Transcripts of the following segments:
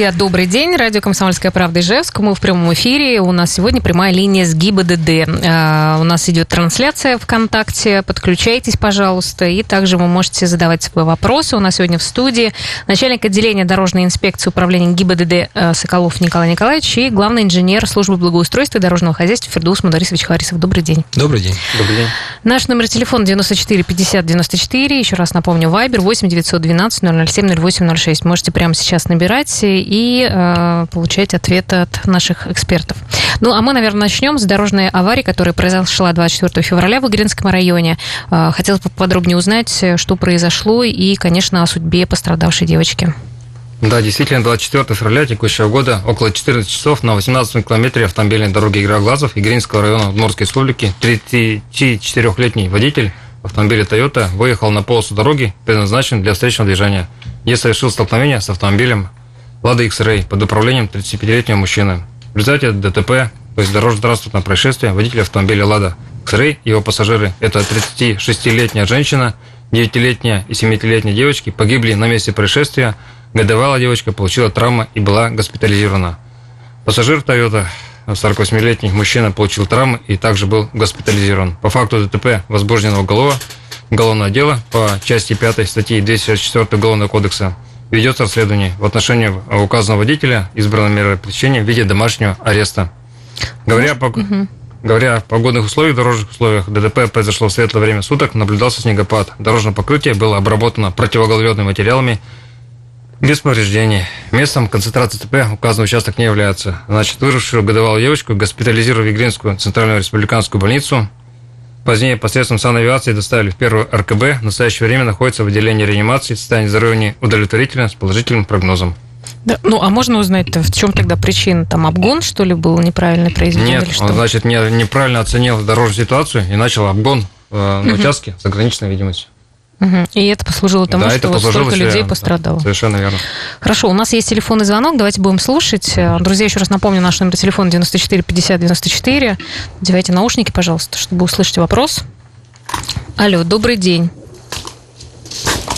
Друзья, добрый день. Радио «Комсомольская правда» Ижевск. Мы в прямом эфире. У нас сегодня прямая линия с ГИБДД. А, у нас идет трансляция ВКонтакте. Подключайтесь, пожалуйста. И также вы можете задавать свои вопросы. У нас сегодня в студии начальник отделения дорожной инспекции управления ГИБДД а, Соколов Николай Николаевич и главный инженер службы благоустройства и дорожного хозяйства Фердус Мадарисович Харисов. Добрый день. Добрый день. Добрый день. Наш номер телефона 94 50 94. Еще раз напомню, Вайбер 8 912 007 08 06. Можете прямо сейчас набирать и э, получать ответы от наших экспертов. Ну, а мы, наверное, начнем с дорожной аварии, которая произошла 24 февраля в Игринском районе. Э, хотелось бы подробнее узнать, что произошло и, конечно, о судьбе пострадавшей девочки. Да, действительно, 24 февраля текущего года, около 14 часов, на 18 километре автомобильной дороги Игроглазов Игринского района Удмуртской республики 34-летний водитель автомобиля Toyota выехал на полосу дороги, предназначенной для встречного движения, где совершил столкновение с автомобилем Лада X-Ray под управлением 35-летнего мужчины. В результате ДТП, то есть дорожно-транспортное происшествие, водитель автомобиля Лада X-Ray и его пассажиры, это 36-летняя женщина, 9-летняя и 7-летняя девочки, погибли на месте происшествия – Годовалая девочка получила травмы и была госпитализирована. Пассажир Toyota, 48-летний мужчина, получил травмы и также был госпитализирован. По факту ДТП возбуждено уголовное дело по части 5 статьи 264 Уголовного кодекса. Ведется расследование в отношении указанного водителя, избрано меры пресечения в виде домашнего ареста. Говоря по... Угу. Говоря о погодных условиях, дорожных условиях, ДТП произошло в светлое время суток, наблюдался снегопад. Дорожное покрытие было обработано противогололедными материалами, без повреждений. Местом концентрации ТП указанный участок не является. Значит, выжившую годовалую девочку госпитализировали в Вигринскую центральную республиканскую больницу. Позднее посредством санавиации доставили в первую РКБ. В настоящее время находится в отделении реанимации. Состояние здоровья удовлетворительно с положительным прогнозом. Да, ну, а можно узнать, в чем тогда причина? Там обгон, что ли, был неправильно произведен? Нет, или что? он, значит, не, неправильно оценил дорожную ситуацию и начал обгон э, на угу. участке с ограниченной видимостью. Угу. И это послужило тому, да, что вот столько людей пострадало. Да, совершенно верно. Хорошо, у нас есть телефонный звонок, давайте будем слушать. Друзья, еще раз напомню, наш номер телефона 94 50 94. Надевайте наушники, пожалуйста, чтобы услышать вопрос. Алло, добрый день.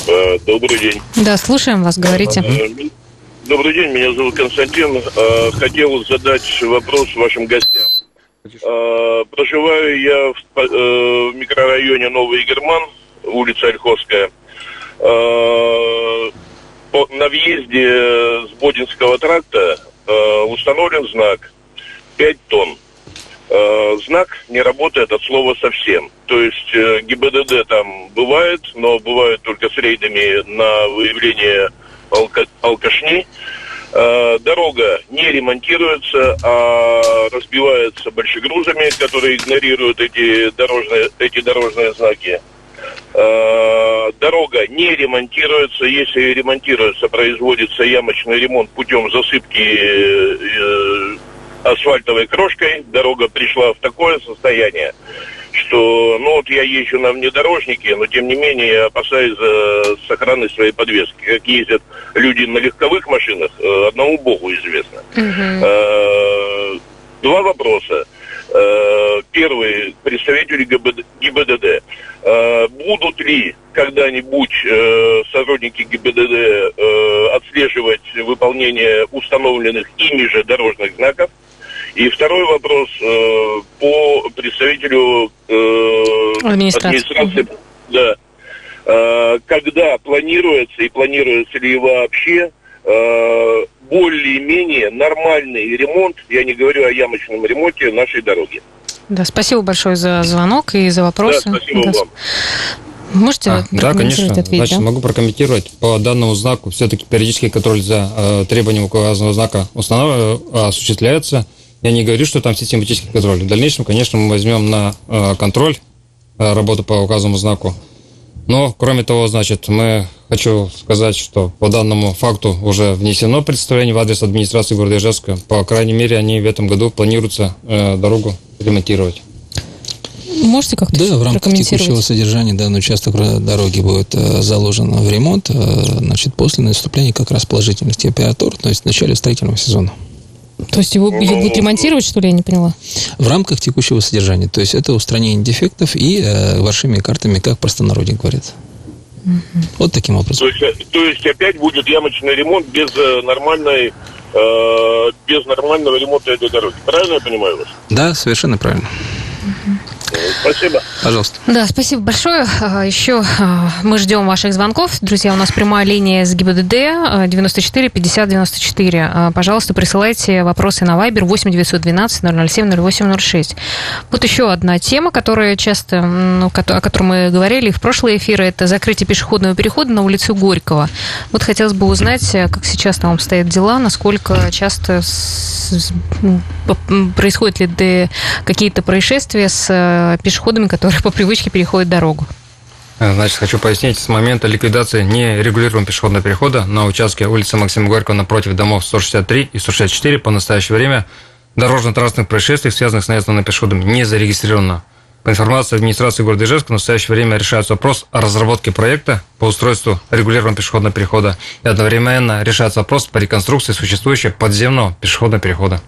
Э, добрый день. Да, слушаем вас, говорите. Э, добрый день, меня зовут Константин. Э, хотел задать вопрос вашим гостям. Проживаю я в микрорайоне Новый Герман, улица Ольховская. Э, на въезде с Бодинского тракта э, установлен знак 5 тонн. Э, знак не работает от слова совсем. То есть ГИБДД там бывает, но бывает только с рейдами на выявление алка алкашни. Дорога не ремонтируется, а разбивается большегрузами, которые игнорируют эти дорожные, эти дорожные знаки. Э, дорога не ремонтируется. Если ремонтируется, производится ямочный ремонт путем засыпки э, асфальтовой крошкой. Дорога пришла в такое состояние, что, ну вот я езжу на внедорожнике, но тем не менее я опасаюсь за сохранность своей подвески. Как ездят люди на легковых машинах, э, одному богу известно. Угу. Два вопроса. Э, первый представители ГИБДД. Э, будут ли когда-нибудь э, сотрудники ГИБДД отслеживать выполнение установленных ими же дорожных знаков? И второй вопрос по представителю администрации. администрации да. Когда планируется и планируется ли вообще более-менее нормальный ремонт, я не говорю о ямочном ремонте нашей дороги. Да, спасибо большое за звонок и за вопросы. Да, спасибо да. вам. Можете а, Да, конечно. Ответить, Значит, да? могу прокомментировать по данному знаку. Все-таки периодический контроль за э, требованием указанного знака установ... Э, осуществляется. Я не говорю, что там систематический контроль. В дальнейшем, конечно, мы возьмем на э, контроль э, работу по указанному знаку. Но, кроме того, значит, мы хочу сказать, что по данному факту уже внесено представление в адрес администрации города Ижевска. По крайней мере, они в этом году планируются э, дорогу ремонтировать. Можете как-то Да, в рамках текущего содержания данный участок дороги будет э, заложен в ремонт, э, значит, после наступления как раз положительных температур, то есть в начале строительного сезона. То есть его, его будут ремонтировать, что ли, я не поняла? В рамках текущего содержания. То есть это устранение дефектов и э, вашими картами, как простонародье говорит. Вот таким образом. То есть, то есть опять будет ямочный ремонт без нормальной без нормального ремонта этой дороги. Правильно я понимаю вас? Да, совершенно правильно. Спасибо. Пожалуйста. Да, спасибо большое. А, Еще а, мы ждем ваших звонков. Друзья, у нас прямая линия с ГИБДД 94 50 94. Пожалуйста, присылайте вопросы на Viber 8 912 007 0806. Вот еще одна тема, которая часто, ну, о которой мы говорили в прошлые эфиры, это закрытие пешеходного перехода на улицу Горького. Вот хотелось бы узнать, как сейчас там обстоят дела, насколько часто происходят ли какие-то происшествия с Э, пешеходами, которые по привычке переходят дорогу. Э, значит, хочу пояснить, с момента ликвидации нерегулируемого пешеходного перехода на участке улицы Максима Горького напротив домов 163 и 164 по настоящее время дорожно-транспортных происшествий, связанных с наездом на пешеходом, не зарегистрировано. По информации администрации города Ижевска, в настоящее время решается вопрос о разработке проекта по устройству регулированного пешеходного перехода и одновременно решается вопрос по реконструкции существующего подземного пешеходного перехода.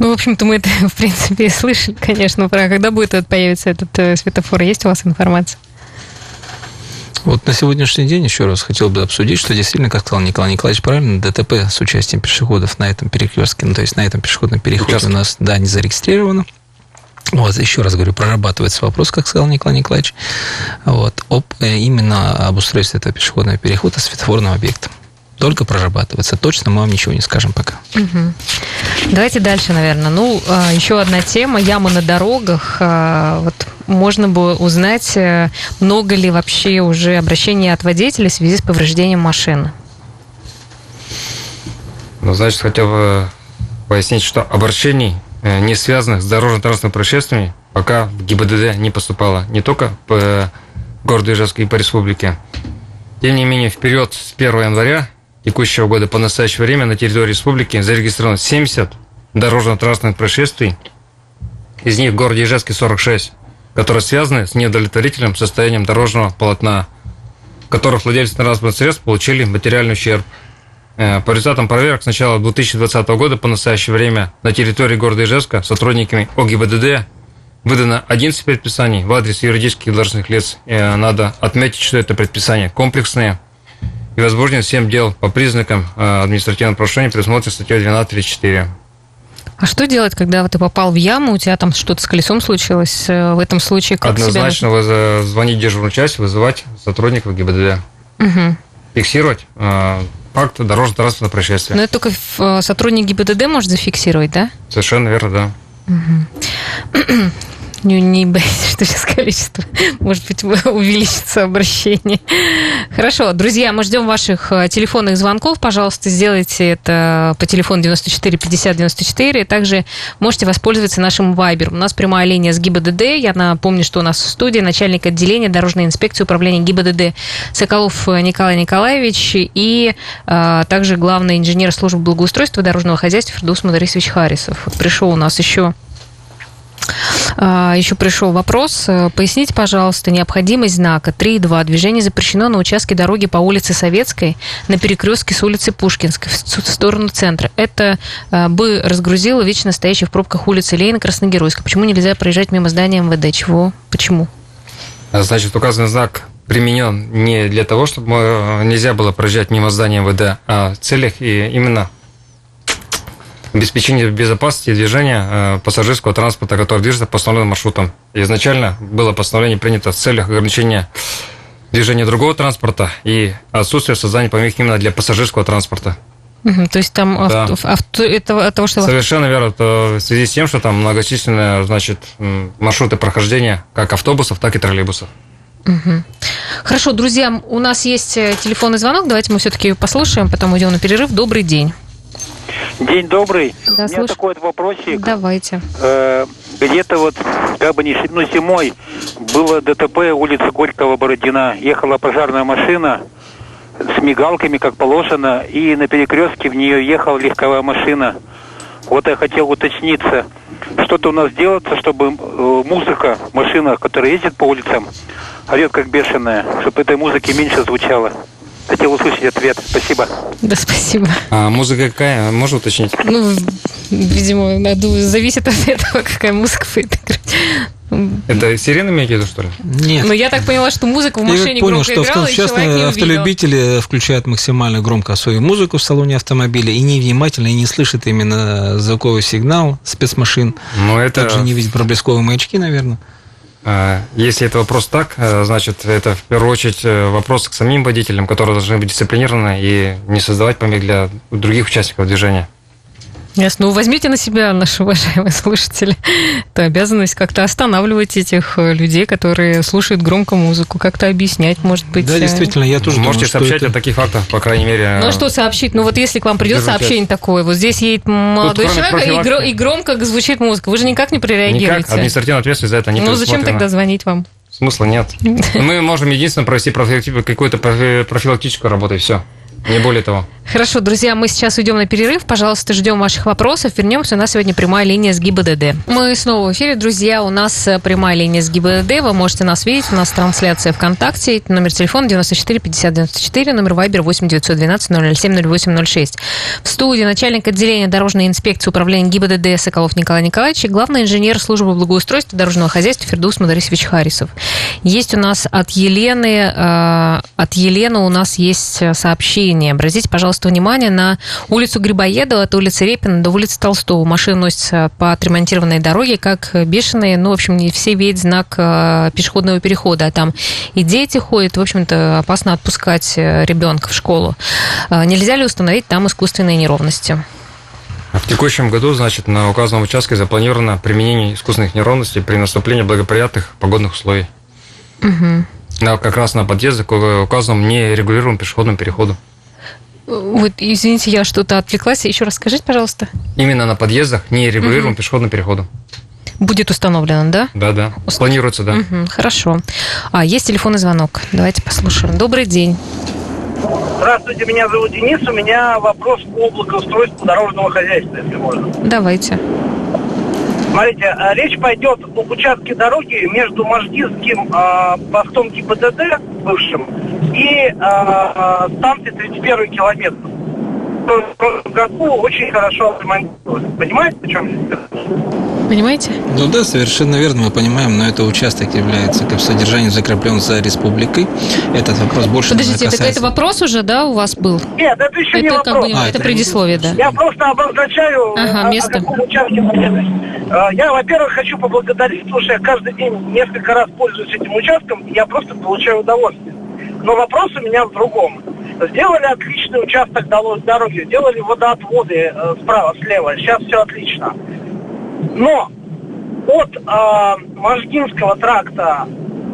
Ну, в общем-то, мы это, в принципе, слышали, конечно, про когда будет этот, появиться этот э, светофор. Есть у вас информация? Вот на сегодняшний день еще раз хотел бы обсудить, что действительно, как сказал Николай Николаевич правильно, ДТП с участием пешеходов на этом перекрестке, ну, то есть на этом пешеходном переходе Участки. у нас, да, не зарегистрировано. Вот, еще раз говорю, прорабатывается вопрос, как сказал Николай Николаевич, вот, об, э, именно об устройстве этого пешеходного перехода светофорным объектом только прорабатывается. Точно мы вам ничего не скажем пока. Угу. Давайте дальше, наверное. Ну, а, еще одна тема. Ямы на дорогах. А, вот можно бы узнать, э, много ли вообще уже обращений от водителей в связи с повреждением машины. Ну, значит, хотел бы пояснить, что обращений, э, не связанных с дорожно-транспортными происшествиями, пока в ГИБДД не поступало. Не только по городу Ижевск и по республике. Тем не менее, вперед с 1 января текущего года по настоящее время на территории республики зарегистрировано 70 дорожно-транспортных происшествий, из них в городе Ижевске 46, которые связаны с неудовлетворительным состоянием дорожного полотна, которых владельцы транспортных средств получили материальный ущерб. Э, по результатам проверок с начала 2020 года по настоящее время на территории города Ижевска сотрудниками ОГИБДД выдано 11 предписаний в адрес юридических должностных лиц. Э, надо отметить, что это предписания комплексные – и возбужден 7 дел по признакам э, административного нарушения, предусмотрено статьей 12.34. А что делать, когда ты попал в яму, у тебя там что-то с колесом случилось? Э, в этом случае как Однозначно себя... звонить дежурную часть, вызывать сотрудников ГИБДД. Угу. Фиксировать э, факт дорожно-транспортного происшествия. Но это только э, сотрудник ГИБДД может зафиксировать, да? Совершенно верно, да. Угу не, не боитесь, что сейчас количество, может быть, увеличится обращение. Хорошо, друзья, мы ждем ваших э, телефонных звонков. Пожалуйста, сделайте это по телефону 94 50 94. Также можете воспользоваться нашим вайбером. У нас прямая линия с ГИБДД. Я напомню, что у нас в студии начальник отделения Дорожной инспекции управления ГИБДД Соколов Николай Николаевич и а, также главный инженер службы благоустройства дорожного хозяйства Фердус Мадарисович Харисов. Вот пришел у нас еще Еще пришел вопрос. Э, поясните, пожалуйста, необходимость знака 3.2. Движение запрещено на участке дороги по улице Советской на перекрестке с улицы Пушкинской в сторону центра. Это э, бы разгрузило вечно стоящие в пробках улицы Ленина Красногеройска. Почему нельзя проезжать мимо здания МВД? Чего? Почему? Значит, указанный знак применен не для того, чтобы э, нельзя было проезжать мимо здания МВД, а в целях и именно обеспечение безопасности движения э, пассажирского транспорта, который движется по установленным маршрутам. Изначально было постановление принято в целях ограничения движения другого транспорта и отсутствия создания помех именно для пассажирского транспорта. Угу, то есть там да. авто, авто, это, от того, что... Совершенно верно. То в связи с тем, что там многочисленные значит, маршруты прохождения как автобусов, так и троллейбусов. Угу. Хорошо, друзья, у нас есть э, телефонный звонок. Давайте мы все-таки послушаем, потом уйдем на перерыв. Добрый день. День добрый. Да, У меня такой вот вопросик. Давайте. Э, где-то вот, как бы не ну, зимой было ДТП, улица Горького-Бородина. Ехала пожарная машина с мигалками, как положено, и на перекрестке в нее ехала легковая машина. Вот я хотел уточниться, что-то у нас делается, чтобы э, музыка в машинах, которая ездит по улицам, орет как бешеная, чтобы этой музыки меньше звучало. Хотел услышать ответ. Спасибо. Да, спасибо. А музыка какая? Можно уточнить? Ну, видимо, надо, зависит от этого, какая музыка будет играть. Это сирены имеете в виду, что ли? Нет. Но я так поняла, что музыка в Я машине понял, громко что играла, увидел. автолюбители включают максимально громко свою музыку в салоне автомобиля и невнимательно, и не слышат именно звуковой сигнал спецмашин. Ну, это... Также не видят проблесковые маячки, наверное. А, Если это вопрос так, э, значит, это в первую очередь э, вопрос к самим водителям, которые должны быть дисциплинированы и не создавать помех для других участников движения. Ясно. Ну, возьмите на себя, наши уважаемые слушатели, эту обязанность как-то останавливать этих э, людей, которые слушают громко музыку, как-то объяснять, может быть. Да, э, действительно, я тоже Можете думаю, сообщать это- о таких фактах, по крайней мере. Ну, а что сообщить? Ну, вот если к вам придет Держу сообщение такое, вот здесь едет молодой кроме человек, и, гро- и громко звучит музыка, вы же никак не Никак, прореагируете. административная ответственность за это не ну, зачем тогда звонить вам? Смысла нет. Мы можем единственно провести какую-то профи- профилактическую работу, и все. Не более того. Хорошо, друзья, мы сейчас уйдем на перерыв. Пожалуйста, ждем ваших вопросов. Вернемся. У нас сегодня прямая линия с ГИБДД. Мы снова в эфире, друзья. У нас э, прямая линия с ГИБДД. Вы можете нас видеть. У нас трансляция ВКонтакте. Номер телефона 94 50 94. Номер Вайбер 8 912 007 0806. В студии начальник отделения дорожной инспекции управления ГИБДД Соколов Николай Николаевич и главный инженер службы благоустройства дорожного хозяйства Фердус Мадарисович Харисов. Есть у нас от Елены, э, от Елены у нас есть э, сообщение. Обратите, пожалуйста, внимание на улицу Грибоедова от улицы Репина до улицы Толстого. Машины носятся по отремонтированной дороге, как бешеные. Ну, в общем, не все видят знак э, пешеходного перехода. А там и дети ходят. В общем-то, опасно отпускать э, ребенка в школу. Э, Нельзя ли установить там искусственные неровности? В текущем году, значит, на указанном участке запланировано применение искусственных неровностей при наступлении благоприятных погодных условий. На, как раз на подъезды к указанному нерегулируемому пешеходному переходу. Вот, извините, я что-то отвлеклась. Еще раз скажите, пожалуйста. Именно на подъездах нерегулируемому пешеходному переходу. Будет установлено, да? Да, да. Планируется, да. Мгм, хорошо. А, есть телефонный звонок. Давайте послушаем. Добрый день. Здравствуйте, меня зовут Денис. У меня вопрос по благоустройству дорожного хозяйства, если можно. Давайте. Смотрите, а, речь пойдет об участке дороги между Можгинским а, постом ГИБДД, бывшим, и а, а, станцией 31 километр. В прошлом году очень хорошо отремонтировали. Понимаете, о чем я? Понимаете? Ну да, совершенно верно, мы понимаем, но это участок является как содержанием закреплен за республикой. Этот вопрос больше Подождите, это, касается... это вопрос уже, да, у вас был? Нет, это еще не Это как вопрос. бы, А, это это предисловие, да. Я просто обозначаю, Ага, о- о, место. каком участке Я, во-первых, хочу поблагодарить, потому что я каждый день несколько раз пользуюсь этим участком, и я просто получаю удовольствие. Но вопрос у меня в другом. Сделали отличный участок дороги, сделали водоотводы э, справа, слева, сейчас все отлично. Но от э, Можгинского тракта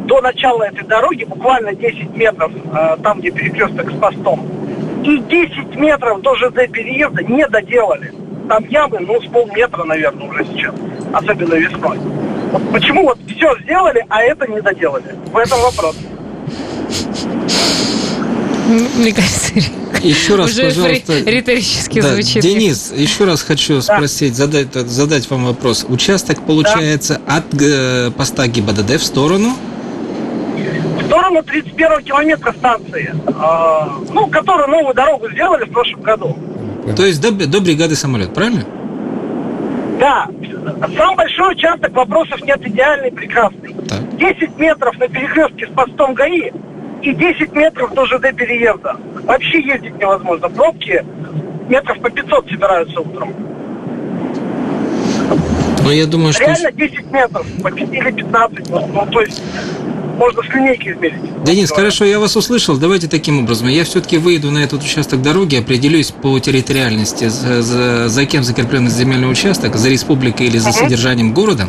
до начала этой дороги буквально 10 метров, э, там, где перекресток с постом, и 10 метров до ЖД переезда не доделали. Там ямы, ну, с полметра, наверное, уже сейчас, особенно весной. Вот почему вот все сделали, а это не доделали? В этом вопрос. Мне кажется, Еще раз, уже пожалуйста. ри- риторически Да, звучит. Денис, еще раз хочу спросить, задать, задать вам вопрос. Участок получается от э, поста ГИБДД в сторону? В сторону 31 километра станции, э, ну, которую новую дорогу сделали в прошлом году. То есть до, до бригады самолет, правильно? Да, сам большой участок, вопросов нет, идеальный, прекрасный. Так. 10 метров на перекрестке с постом ГАИ и 10 метров до ЖД переезда. Вообще ездить невозможно. Пробки метров по 500 собираются утром. Но я думаю, что... Реально 10 метров, по 5 или 15. Ну, ну, то есть можно с линейки измерить. Денис, хорошо, я вас услышал. Давайте таким образом. Я все-таки выйду на этот участок дороги, определюсь по территориальности, за, за- за кем закреплен земельный участок, за республикой или за содержанием города.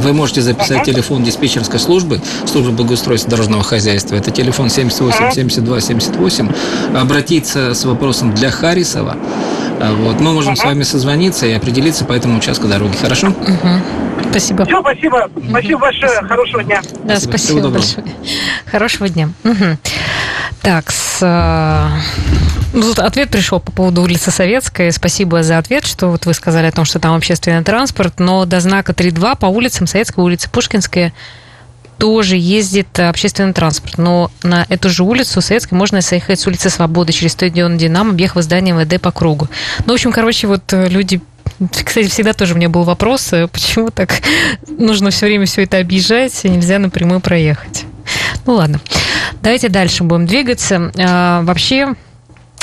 Вы можете записать телефон диспетчерской службы, службы благоустройства дорожного хозяйства. Это телефон 78 72 78. Обратиться с вопросом для Харисова. А Вот. Мы можем с вами созвониться и определиться по этому участку дороги. Хорошо? Мгм. Спасибо. Все, спасибо. Спасибо большое. Хорошего дня. Да, Спасибо. спасибо, большое. Хорошего дня. Мгм. Так, с, э, ну, тут ответ пришел по поводу улицы Советская. Спасибо за ответ, что вот вы сказали о том, что там общественный транспорт, но до знака 3.2 по улицам Советская улица, Пушкинская тоже ездит общественный транспорт. Но на эту же улицу Советской можно заехать с улицы Свободы через стадион «Динамо», объехав здание МВД по кругу. Ну, в общем, короче, вот э, люди Кстати, всегда тоже у меня был вопрос, э, почему так нужно все время все это объезжать, и нельзя напрямую проехать. Ну ладно, давайте дальше будем двигаться. А, вообще,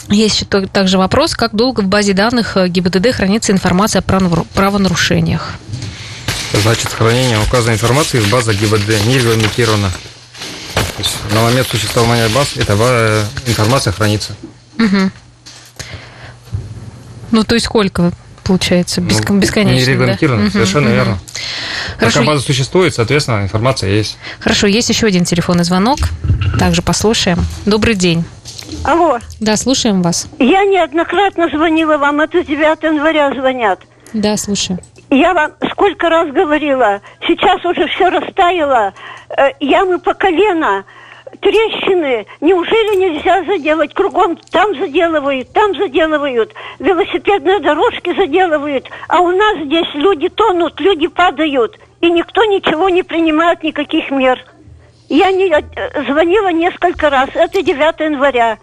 есть еще также вопрос, как долго в базе данных э, ГИБДД хранится информация о правонарушениях? Значит, хранение указанной информации в базах ГИБДД не регламентировано. На момент существования баз эта э, информация хранится. Угу. Ну, то есть сколько получается? Бескон- ну, бесконечно, Не регламентировано, да? совершенно угу, верно. Хорошо. База существует, соответственно, информация есть. Хорошо, есть еще один телефонный звонок. Также послушаем. Добрый день. Алло. Да, слушаем вас. Я неоднократно звонила вам, это 9 января звонят. Да, слушаю. Я вам сколько раз говорила, сейчас уже все растаяло, э, ямы по колено, трещины. Неужели нельзя заделать? Кругом там заделывают, там заделывают, велосипедные дорожки заделывают, а у нас здесь люди тонут, люди падают, и никто ничего не принимает, никаких мер. Я не, э, звонила несколько раз, это 9 января.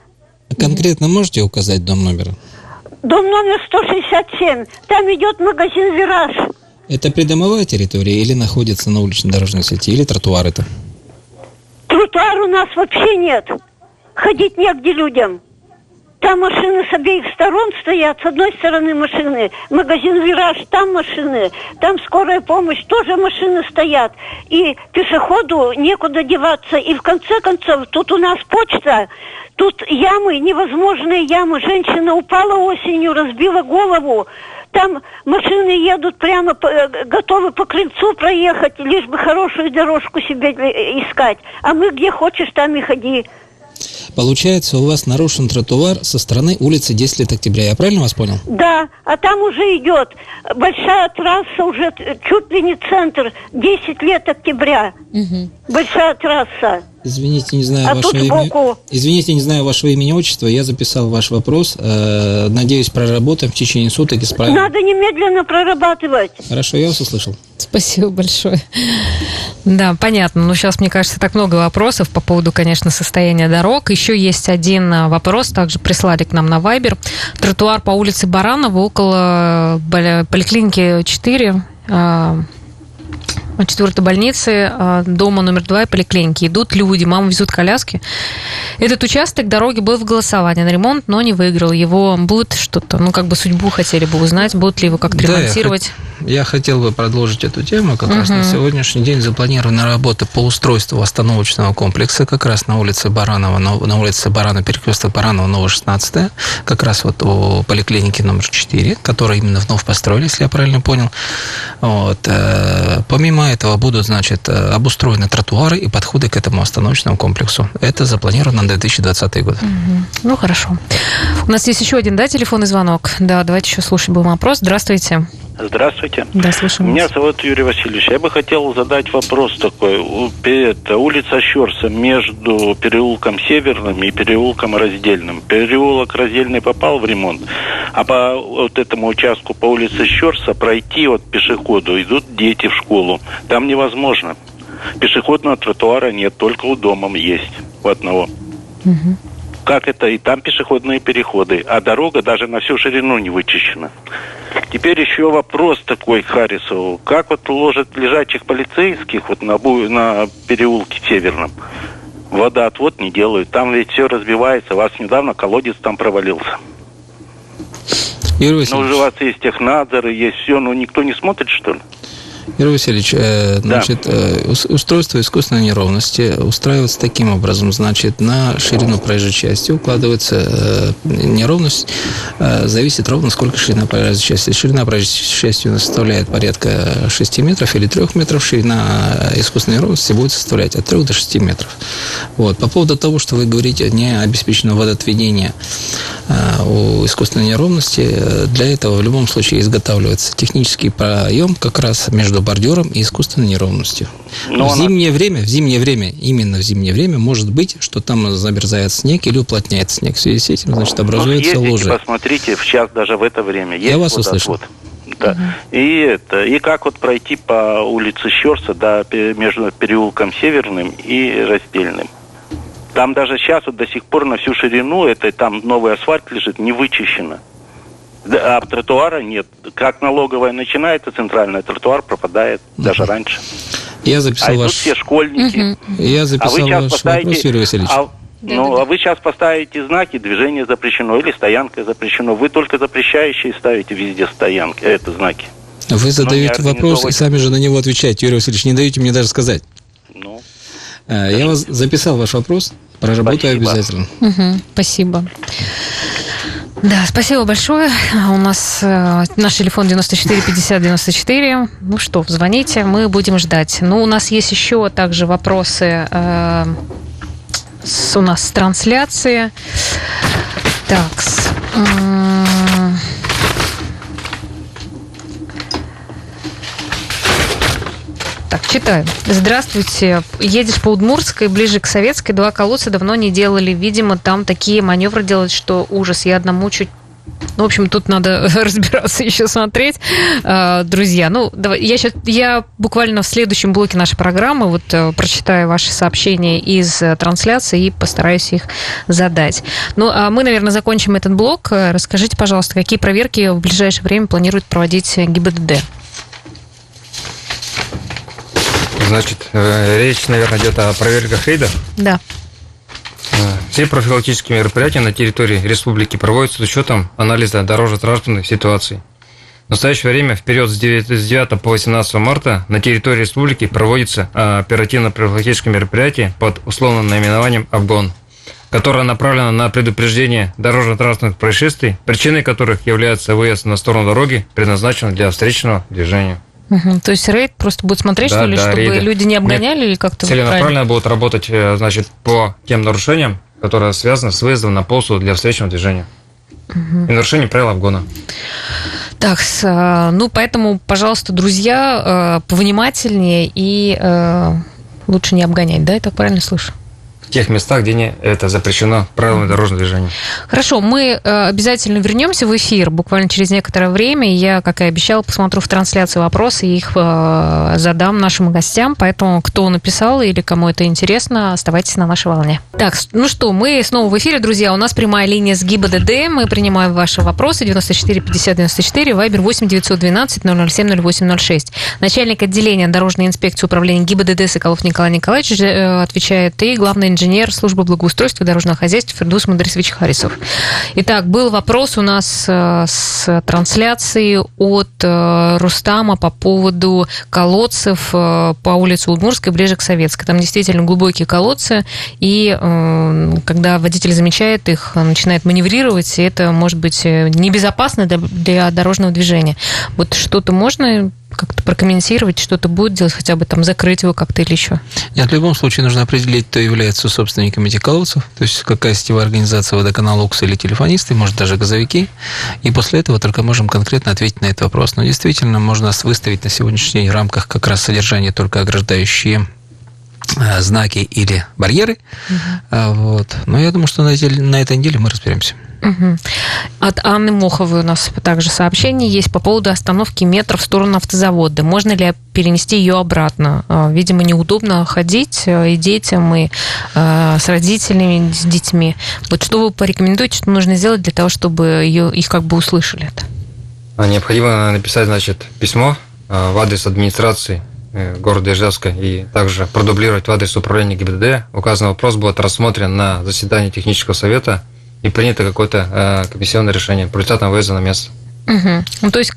Конкретно можете указать дом номера? Дом номер 167. Там идет магазин «Вираж». Это придомовая территория или находится на уличной дорожной сети, или тротуар это? Тротуар у нас вообще нет. Ходить негде людям. Там машины с обеих сторон стоят. С одной стороны машины, магазин «Вираж», там машины, там скорая помощь, тоже машины стоят. И пешеходу некуда деваться. И в конце концов, тут у нас почта, тут ямы, невозможные ямы. Женщина упала осенью, разбила голову. Там машины едут прямо, э, готовы по крыльцу проехать, лишь бы хорошую дорожку себе э, искать. А мы где хочешь, там и ходи. Получается, у вас нарушен тротуар со стороны улицы 10 лет октября. Я правильно вас понял? Да, а там уже идет большая трасса, уже чуть ли не центр, 10 лет октября. Угу. Большая трасса. Извините, не знаю а вашего имени. Извините, не знаю вашего имени отчества. Я записал ваш вопрос. Э, надеюсь, проработаем в течение суток исправим. Надо немедленно прорабатывать. Хорошо, я вас услышал. Спасибо большое. Да, понятно. Ну, сейчас, мне кажется, так много вопросов по поводу, конечно, состояния дорог. Еще есть один а, вопрос, также прислали к нам на Вайбер. Тротуар по улице Баранова около э, поликлиники 4 четвертой больницы, а, дома номер два и поликлиники. Идут люди, маму везут коляски. Этот участок дороги был в голосовании на ремонт, но не выиграл. Его будет что-то, ну, как бы судьбу хотели бы узнать, будут ли его как-то да, ремонтировать. Я, я хотел бы продолжить эту тему. Как угу. раз на сегодняшний день запланирована работа по устройству остановочного комплекса как раз на улице Баранова, на, улице Барана, перекресток Баранова, Новая 16 как раз вот у поликлиники номер 4, которая именно вновь построили, если я правильно понял. Вот. Э, помимо этого будут, значит, э, обустроены тротуары и подходы к этому остановочному комплексу. Это запланировано на 2020 год. Угу. Ну, хорошо. У нас есть еще один, да, телефонный звонок? Да, давайте еще слушать был вопрос. Здравствуйте. Здравствуйте. Да, слушаем. Меня зовут Юрий Васильевич. Я бы хотел задать вопрос такой. Это улица Щерса между переулком Северным и переулком Раздельным. Переулок Раздельный попал в ремонт, а по вот этому участку по улице Щерса пройти вот пешеходу идут дети в школу. Там невозможно. Пешеходного тротуара нет, только у дома есть у одного. Угу. Как это? И там пешеходные переходы, а дорога даже на всю ширину не вычищена. Теперь еще вопрос такой к Харрисову. Как вот ложат лежачих полицейских вот на, на переулке Северном? Водоотвод не делают. Там ведь все разбивается. У вас недавно колодец там провалился. Юрий Ну, уже у вас есть технадзор, есть все, но никто не смотрит, что ли? Юрий Васильевич, э, значит. Э, устройство искусственной неровности устраивается таким образом. Значит, на ширину проезжей части укладывается э, неровность, зависит ровно, сколько ширина проезжей части. Ширина проезжей части у нас составляет порядка 6 метров или 3 метров. Ширина искусственной неровности будет составлять от 3 до 6 метров. Вот. По поводу того, что вы говорите, не обеспечено водоотведение у искусственной неровности, для этого в любом случае изготавливается технический проем как раз между между бордюром и искусственной неровностью. Но в она... зимнее время, в зимнее время, именно в зимнее время, может быть, что там замерзает снег или уплотняется снег. В связи с этим, значит, образуется ну, лужа. посмотрите, в час даже в это время. Есть Я вас услышал. Да. Угу. И это, и как вот пройти по улице Щерса, да, между переулком Северным и Раздельным. Там даже сейчас вот до сих пор на всю ширину, это там новый асфальт лежит, не вычищено. Да, а тротуара нет. Как налоговая начинается, центральный тротуар пропадает даже раньше. Я записал а идут ваш... все школьники. Я записал а вы ваш поставите... вопрос, Юрий Васильевич. А, ну, а вы сейчас поставите знаки, движение запрещено или стоянка запрещено. Вы только запрещающие ставите везде стоянки, это знаки. Вы задаете не вопрос и сами же на него отвечаете. Юрий Васильевич, не даете мне даже сказать. Ну, Э, Я вас записал ваш вопрос, проработаю Спасибо. обязательно. Мгм, спасибо. Да, спасибо большое. У нас э, наш телефон 94 50 94. Ну что, звоните, мы будем ждать. Ну, у нас есть еще также вопросы э, с, у нас с трансляции. Так, с, м, Так, читаю. Здравствуйте. Едешь по Удмуртской, ближе к Советской, два колодца давно не делали. Видимо, там такие маневры делают, что ужас. Я одному чуть ну, в общем, тут надо разбираться, еще смотреть. А, Друзья, ну, давай, я, сейчас, я буквально в следующем блоке нашей программы вот э, прочитаю ваши сообщения из э, трансляции и постараюсь их задать. Ну, а мы, наверное, закончим этот блок. Э, Расскажите, пожалуйста, какие проверки в ближайшее время планирует проводить ГИБДД? Значит, э, речь, наверное, идет о проверках рейдов. Да. Э, Все профилактические мероприятия на территории республики проводятся с учетом анализа дорожно-транспортной ситуации. В настоящее время, в период с 9, с 9 по 18 марта, на территории республики проводится а, оперативно-профилактическое мероприятие под условным наименованием «Обгон», которое направлено на предупреждение дорожно-транспортных происшествий, причиной которых является выезд на сторону дороги, предназначенный для встречного движения. Мгм. То есть рейд просто будет смотреть, Да, что ли, да, чтобы рейды. люди не обгоняли или как-то вот правильно? Целенаправленно будут работать, э, значит, по тем нарушениям, которые связаны с выездом на полосу для встречного движения. И нарушение правил обгона. Так, э, ну поэтому, пожалуйста, друзья, э, повнимательнее и э, лучше не обгонять, да, я так правильно слышу? Тех местах, где не, это запрещено правилами дорожного движения. Хорошо, мы э, обязательно вернемся в эфир буквально через некоторое время. Я, как и обещала, посмотрю в трансляции вопросы и их э, задам нашим гостям. Поэтому, кто написал или кому это интересно, оставайтесь на нашей волне. Так, ну что, мы снова в эфире, друзья. У нас прямая линия с ГИБДД. Мы принимаем ваши вопросы. 94 50 94, Вайбер 8 912 007 0806. Начальник отделения дорожной инспекции управления ГИБДД Соколов Николай Николаевич э, отвечает и главный инженер службы благоустройства и дорожного хозяйства Фердус Мадрисович Харисов. Итак, был вопрос у нас э, с трансляции от э, Рустама по поводу колодцев э, по улице Удмурской, ближе к Советской. Там действительно глубокие колодцы, и когда водитель замечает их, начинает маневрировать, и это может быть небезопасно для дорожного движения. Вот что-то можно как-то прокомментировать, что-то будет делать, хотя бы там закрыть его как-то или еще? Нет, в любом случае нужно определить, кто является собственником этих колодцев, то есть какая сетевая организация водоканал УКС или телефонисты, может даже газовики, и после этого только можем конкретно ответить на этот вопрос. Но действительно можно выставить на сегодняшний день в рамках как раз содержания только ограждающие знаки или барьеры. А, Вот. Но я думаю, что на, этой- на этой неделе мы разберемся. От Анны Моховой у нас также сообщение есть по поводу остановки метро в сторону автозавода. Можно ли перенести ее обратно? А, Видимо, неудобно ходить э, и детям, и э, с родителями, с детьми. Вот что вы порекомендуете, что нужно сделать для того, чтобы ее, их как бы услышали это? А Необходимо написать, значит, письмо э, в адрес администрации э, города Ижевска и также продублировать в адрес управления ГИБДД. Указанный вопрос будет рассмотрен на заседании технического совета и принято какое-то э, комиссионное решение по результатам выезда на место. Мгм. Ну, то есть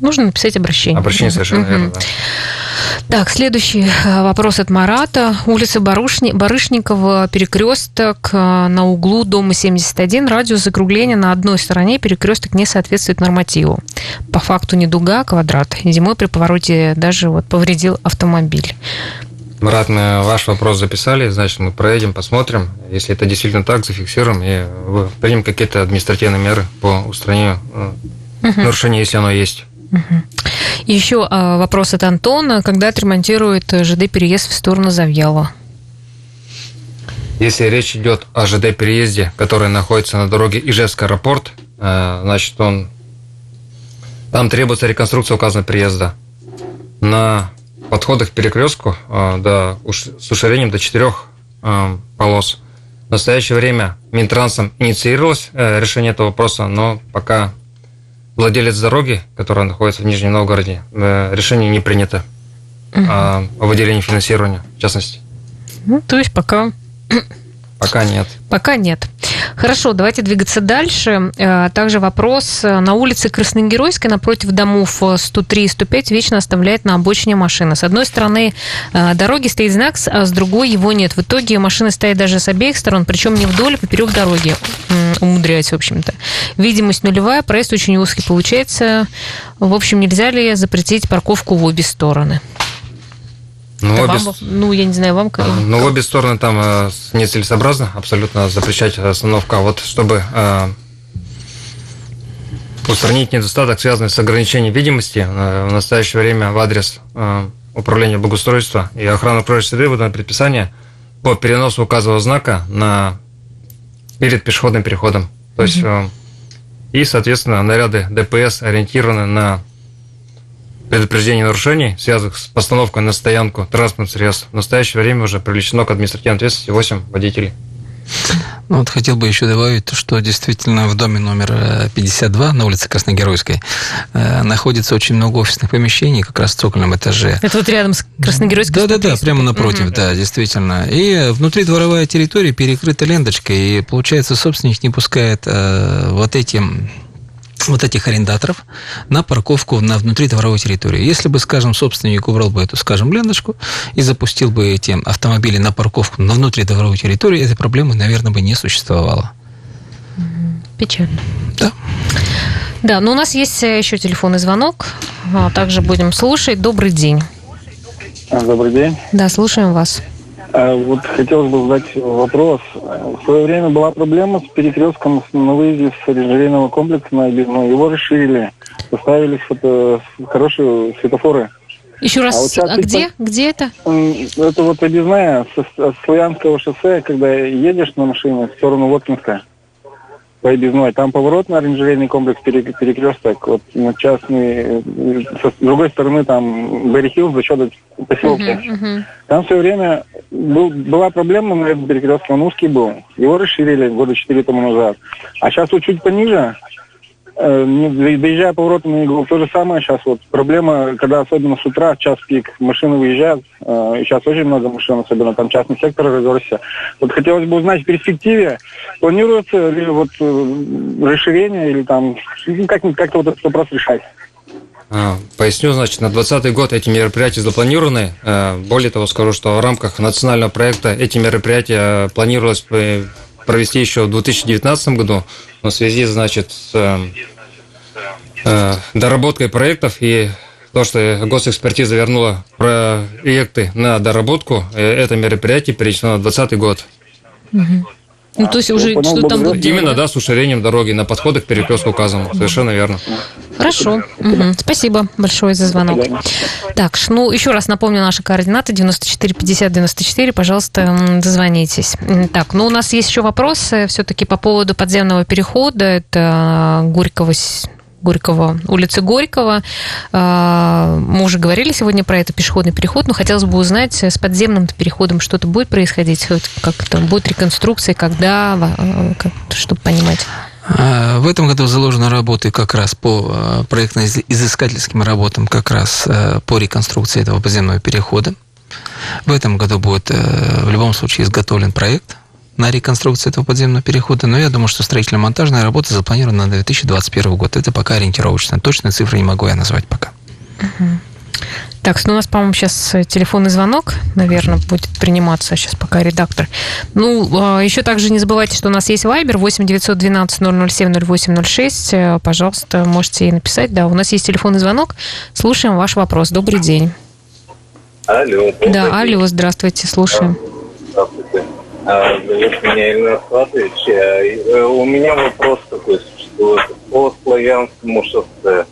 нужно написать обращение. Обращение совершенно Мгм. верно, да. Так, следующий э, вопрос от Марата. Улица Барышни, Барышникова, перекресток э, на углу дома 71. Радиус закругления на одной стороне перекресток не соответствует нормативу. По факту не дуга, а квадрат. Зимой при повороте даже вот повредил автомобиль. Марат, мы ваш вопрос записали, значит, мы проедем, посмотрим. Если это действительно так, зафиксируем и примем какие-то административные меры по устранению э, нарушения, если оно есть. И еще э, вопрос от Антона. Когда отремонтируют э, ЖД-переезд в сторону Завьялова? Если речь идет о ЖД-переезде, который находится на дороге Ижевск аэропорт, э, значит, он там требуется реконструкция указанного переезда. На подходах к перекрестку э, до, с уширением до четырех полос. В настоящее время Минтрансом инициировалось решение этого вопроса, но пока владелец дороги, которая находится в Нижнем Новгороде, э, решение не принято о выделении финансирования, в частности. Ну, то есть пока Пока нет. Пока нет. Хорошо, давайте двигаться дальше. Э, также вопрос. На улице Красногеройской напротив домов 103 и 105 вечно оставляет на обочине машины. С одной стороны э, дороги стоит знак, а с другой его нет. В итоге машины стоят даже с обеих сторон, причем не вдоль, а поперек дороги умудряются, в общем-то. Видимость нулевая, проезд очень узкий получается. В общем, нельзя ли запретить парковку в обе стороны? Ну, обе... вам, ну, я не знаю, вам как? Ну, в обе стороны там э, нецелесообразно абсолютно запрещать остановку. А вот чтобы э, устранить недостаток, связанный с ограничением видимости, э, в настоящее время в адрес э, Управления благоустройства и охраны окружающей среды выдано предписание по переносу указанного знака на перед пешеходным переходом. То есть, э, и, соответственно, наряды ДПС ориентированы на предупреждение нарушений, связанных с постановкой на стоянку транспортных средств, в настоящее время уже привлечено к административной ответственности 8 водителей. Ну, вот хотел бы еще добавить, что действительно в доме номер 52 э, на улице Красногеройской э, находится очень много офисных помещений, как раз в цокольном этаже. Это вот рядом с Красногеройской? Да-да-да, прямо напротив, угу. да, действительно. И внутри дворовая территория перекрыта ленточкой, и, получается, собственник не пускает э, вот эти вот этих арендаторов на парковку на внутри дворовой территории. Если бы, скажем, собственник убрал бы эту, скажем, ленточку и запустил бы эти автомобили на парковку на внутри дворовой территории, этой проблемы, наверное, бы не существовало. Печально. Да. Да, но у нас есть э, еще телефонный звонок. А, также будем слушать. Добрый день. Добрый день. Да, слушаем вас. А, вот хотелось бы задать вопрос. В свое время была проблема с перекрестком на выезде с оранжерейного комплекса на Обидно. Его расширили, поставили фото, хорошие светофоры. Еще раз, а, вот а где? По... Где это? Это вот объездная с Славянского шоссе, когда едешь на машине в сторону Воткинска по объездной. Там поворот на оранжерейный комплекс перекресток. Вот на частный, с другой стороны там Берри за счет поселка. Uh-huh, uh-huh. Там в свое время был, была проблема на этом перекрестке, он узкий был. Его расширили года четыре тому назад. А сейчас вот чуть пониже, э, доезжая поворотом на иглу, то же самое сейчас. Вот проблема, когда особенно с утра, час пик, машины выезжают, э, и сейчас очень много машин, особенно там частный сектор разросся. Вот хотелось бы узнать в перспективе, планируется ли вот э, расширение или там, ну, как, как-то вот этот вопрос решать? А, поясню, значит, на 2020 год эти мероприятия запланированы. Э, более того, скажу, что в рамках национального проекта эти мероприятия планировалось провести еще в 2019 году, но в связи, значит, с э, доработкой проектов и то, что госэкспертиза вернула проекты на доработку, э, это мероприятие перенесено на 2020 год. Угу. Ну, то есть уже ну, что там будет? Именно, да, с уширением дороги на подходах к перекрестку указанному. Совершенно верно. Хорошо. Угу. Спасибо большое за звонок. Так, ну, еще раз напомню наши координаты. 94 50 94. Пожалуйста, дозвонитесь. Так, ну, у нас есть еще вопросы все-таки по поводу подземного перехода. Это Горького Горького, улицы Горького. А, мы уже говорили сегодня про это пешеходный переход, но хотелось бы узнать, с подземным переходом что-то будет происходить, как там будет реконструкция, когда, чтобы понимать. А, в этом году заложены работы как раз по а, проектно-изыскательским работам, как раз по реконструкции этого подземного перехода. В этом году будет в любом случае изготовлен проект на реконструкцию этого подземного перехода, но я думаю, что строительно-монтажная работа запланирована на 2021 год. Это пока ориентировочно. Точные цифры не могу я назвать пока. Так, ну у нас, по-моему, сейчас телефонный звонок, наверное, будет приниматься сейчас пока редактор. Ну, а, еще также не забывайте, что у нас есть Viber 8 912 007 0806. Пожалуйста, можете и написать. Да, у нас есть телефонный звонок. Слушаем ваш вопрос. Добрый день. Алло. Да, алло, здравствуйте, слушаем. Здравствуйте. Зовут меня Ильнар Фатович. Э, у меня вопрос такой существует по Славянскому шоссе.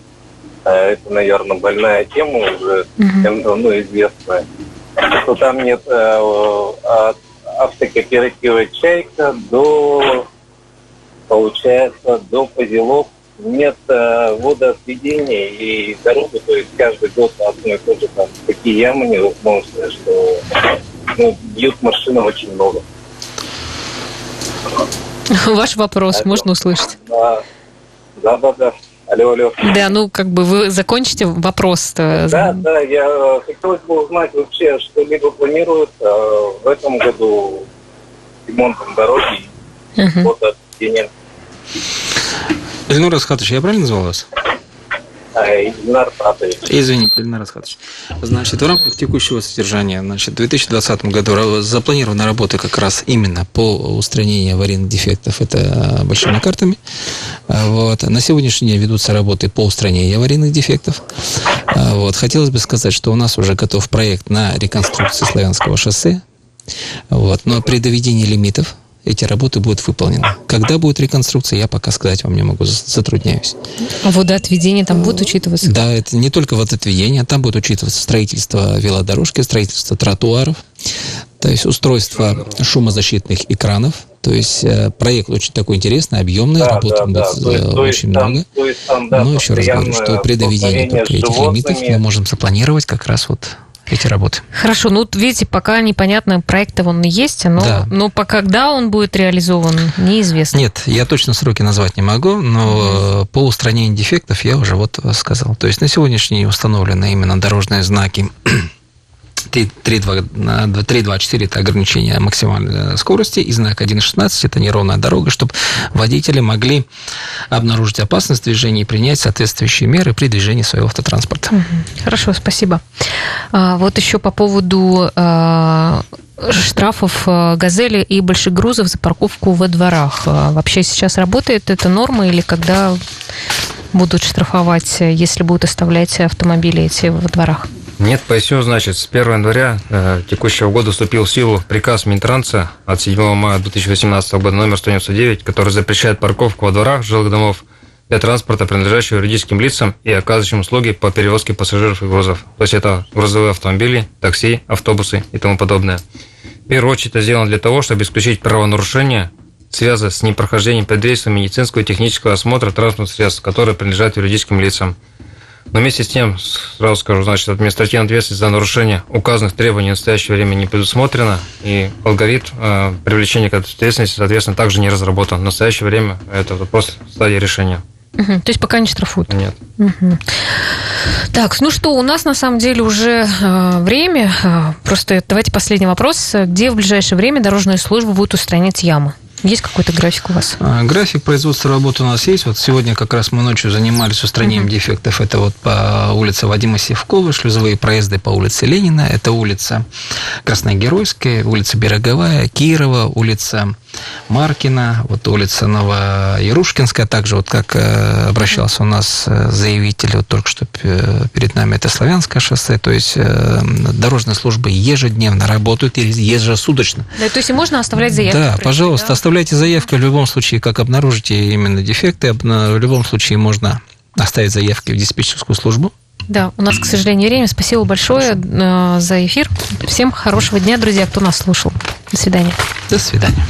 А, это, наверное, больная тема уже всем давно известная. Что там нет э, от автокооператива «Чайка» до, получается, до Позелов нет э, водоотведения и дороги, то есть каждый год одно и то же там такие ямы невозможные, что ну, бьют машины очень много. Ваш вопрос можно услышать? Да, да, да. Алло, алло. Да, ну как бы вы закончите вопрос. Да, да, я э, хотелось бы узнать вообще, что-либо планируется э, в этом году ремонтом дороги и Мгм. фотоотведением. Ильнур Асхатович, я правильно назвал вас? А, Ильнар. Извините, Ильнар Асхатович. Значит, в рамках текущего содержания, значит, в 2020 году запланированы работы как раз именно по устранению аварийных дефектов. Это большими картами. А, Вот. На сегодняшний день ведутся работы по устранению аварийных дефектов. А, Вот. Хотелось бы сказать, что у нас уже готов проект на реконструкцию Славянского шоссе. Вот. Но при доведении лимитов эти работы будут выполнены. Когда будет реконструкция, я пока сказать вам не могу, за- затрудняюсь. А водоотведение там будет учитываться? Да, это не только водоотведение, там будет учитываться строительство велодорожки, строительство тротуаров, то есть устройство шумозащитных экранов. То есть э, проект очень такой интересный, объемный, Да, работы да, да. То есть- э, то есть очень там- много. то есть там, да, Но еще раз говорю, что при доведении только этих лимитов мы можем запланировать как раз вот эти работы. Хорошо, ну вот видите, пока непонятно, проект он есть, но, Да. но по когда он будет реализован, неизвестно. Нет, я точно сроки назвать не могу, но э, по устранению дефектов я уже вот э, сказал. То есть на сегодняшний день установлены именно дорожные знаки 3.2.4 это ограничение максимальной скорости, и знак 1.16 это неровная дорога, чтобы водители могли обнаружить опасность движения и принять соответствующие меры при движении своего автотранспорта. Хорошо, спасибо. А, вот еще по поводу а, штрафов а, «Газели» и больших грузов за парковку во дворах. Вообще сейчас работает эта норма или когда будут штрафовать, если будут оставлять автомобили эти во дворах? Нет, поясню, значит, с 1 января э, текущего года вступил в силу приказ Минтранса от 7 мая 2018 года номер 199, который запрещает парковку во дворах жилых домов для транспорта, принадлежащего юридическим лицам и оказывающим услуги по перевозке пассажиров и грузов. То есть это грузовые автомобили, такси, автобусы и тому подобное. В первую очередь это сделано для того, чтобы исключить правонарушения, связанные с непрохождением предварительного медицинского и технического осмотра транспортных средств, которые принадлежат юридическим лицам. Но вместе с тем, сразу скажу, значит, административная ответственность за нарушение указанных требований в настоящее время не предусмотрена, и алгоритм э, привлечения к ответственности, соответственно, также не разработан. В настоящее время это вопрос стадии решения. Мгм. То есть пока не штрафуют? Нет. Мгм. Так, ну что, у нас на самом деле уже э, время. Э, Просто давайте последний вопрос. Где в ближайшее время дорожная служба будет устранять ямы? Есть какой-то график у вас? А, График производства работы у нас есть. Вот сегодня как раз мы ночью занимались устранением дефектов. Это вот по улице Вадима Севкова, шлюзовые проезды по улице Ленина, это улица Красногеройская, улица Береговая, Кирова, улица Маркина, вот улица Новоярушкинская. Также вот как э, обращался у нас э, заявитель вот только что п- перед нами, это Славянское шоссе. То есть э, дорожные службы ежедневно работают или ежесуточно Да, то есть можно оставлять заявки? да, пожалуйста, да? Оставляйте заявки. В любом случае, как обнаружите именно дефекты, в любом случае можно оставить заявки в диспетчерскую службу. Да, у нас, к сожалению, время. Спасибо большое э, за эфир. Всем хорошего дня, друзья, кто нас слушал. До свидания. До свидания.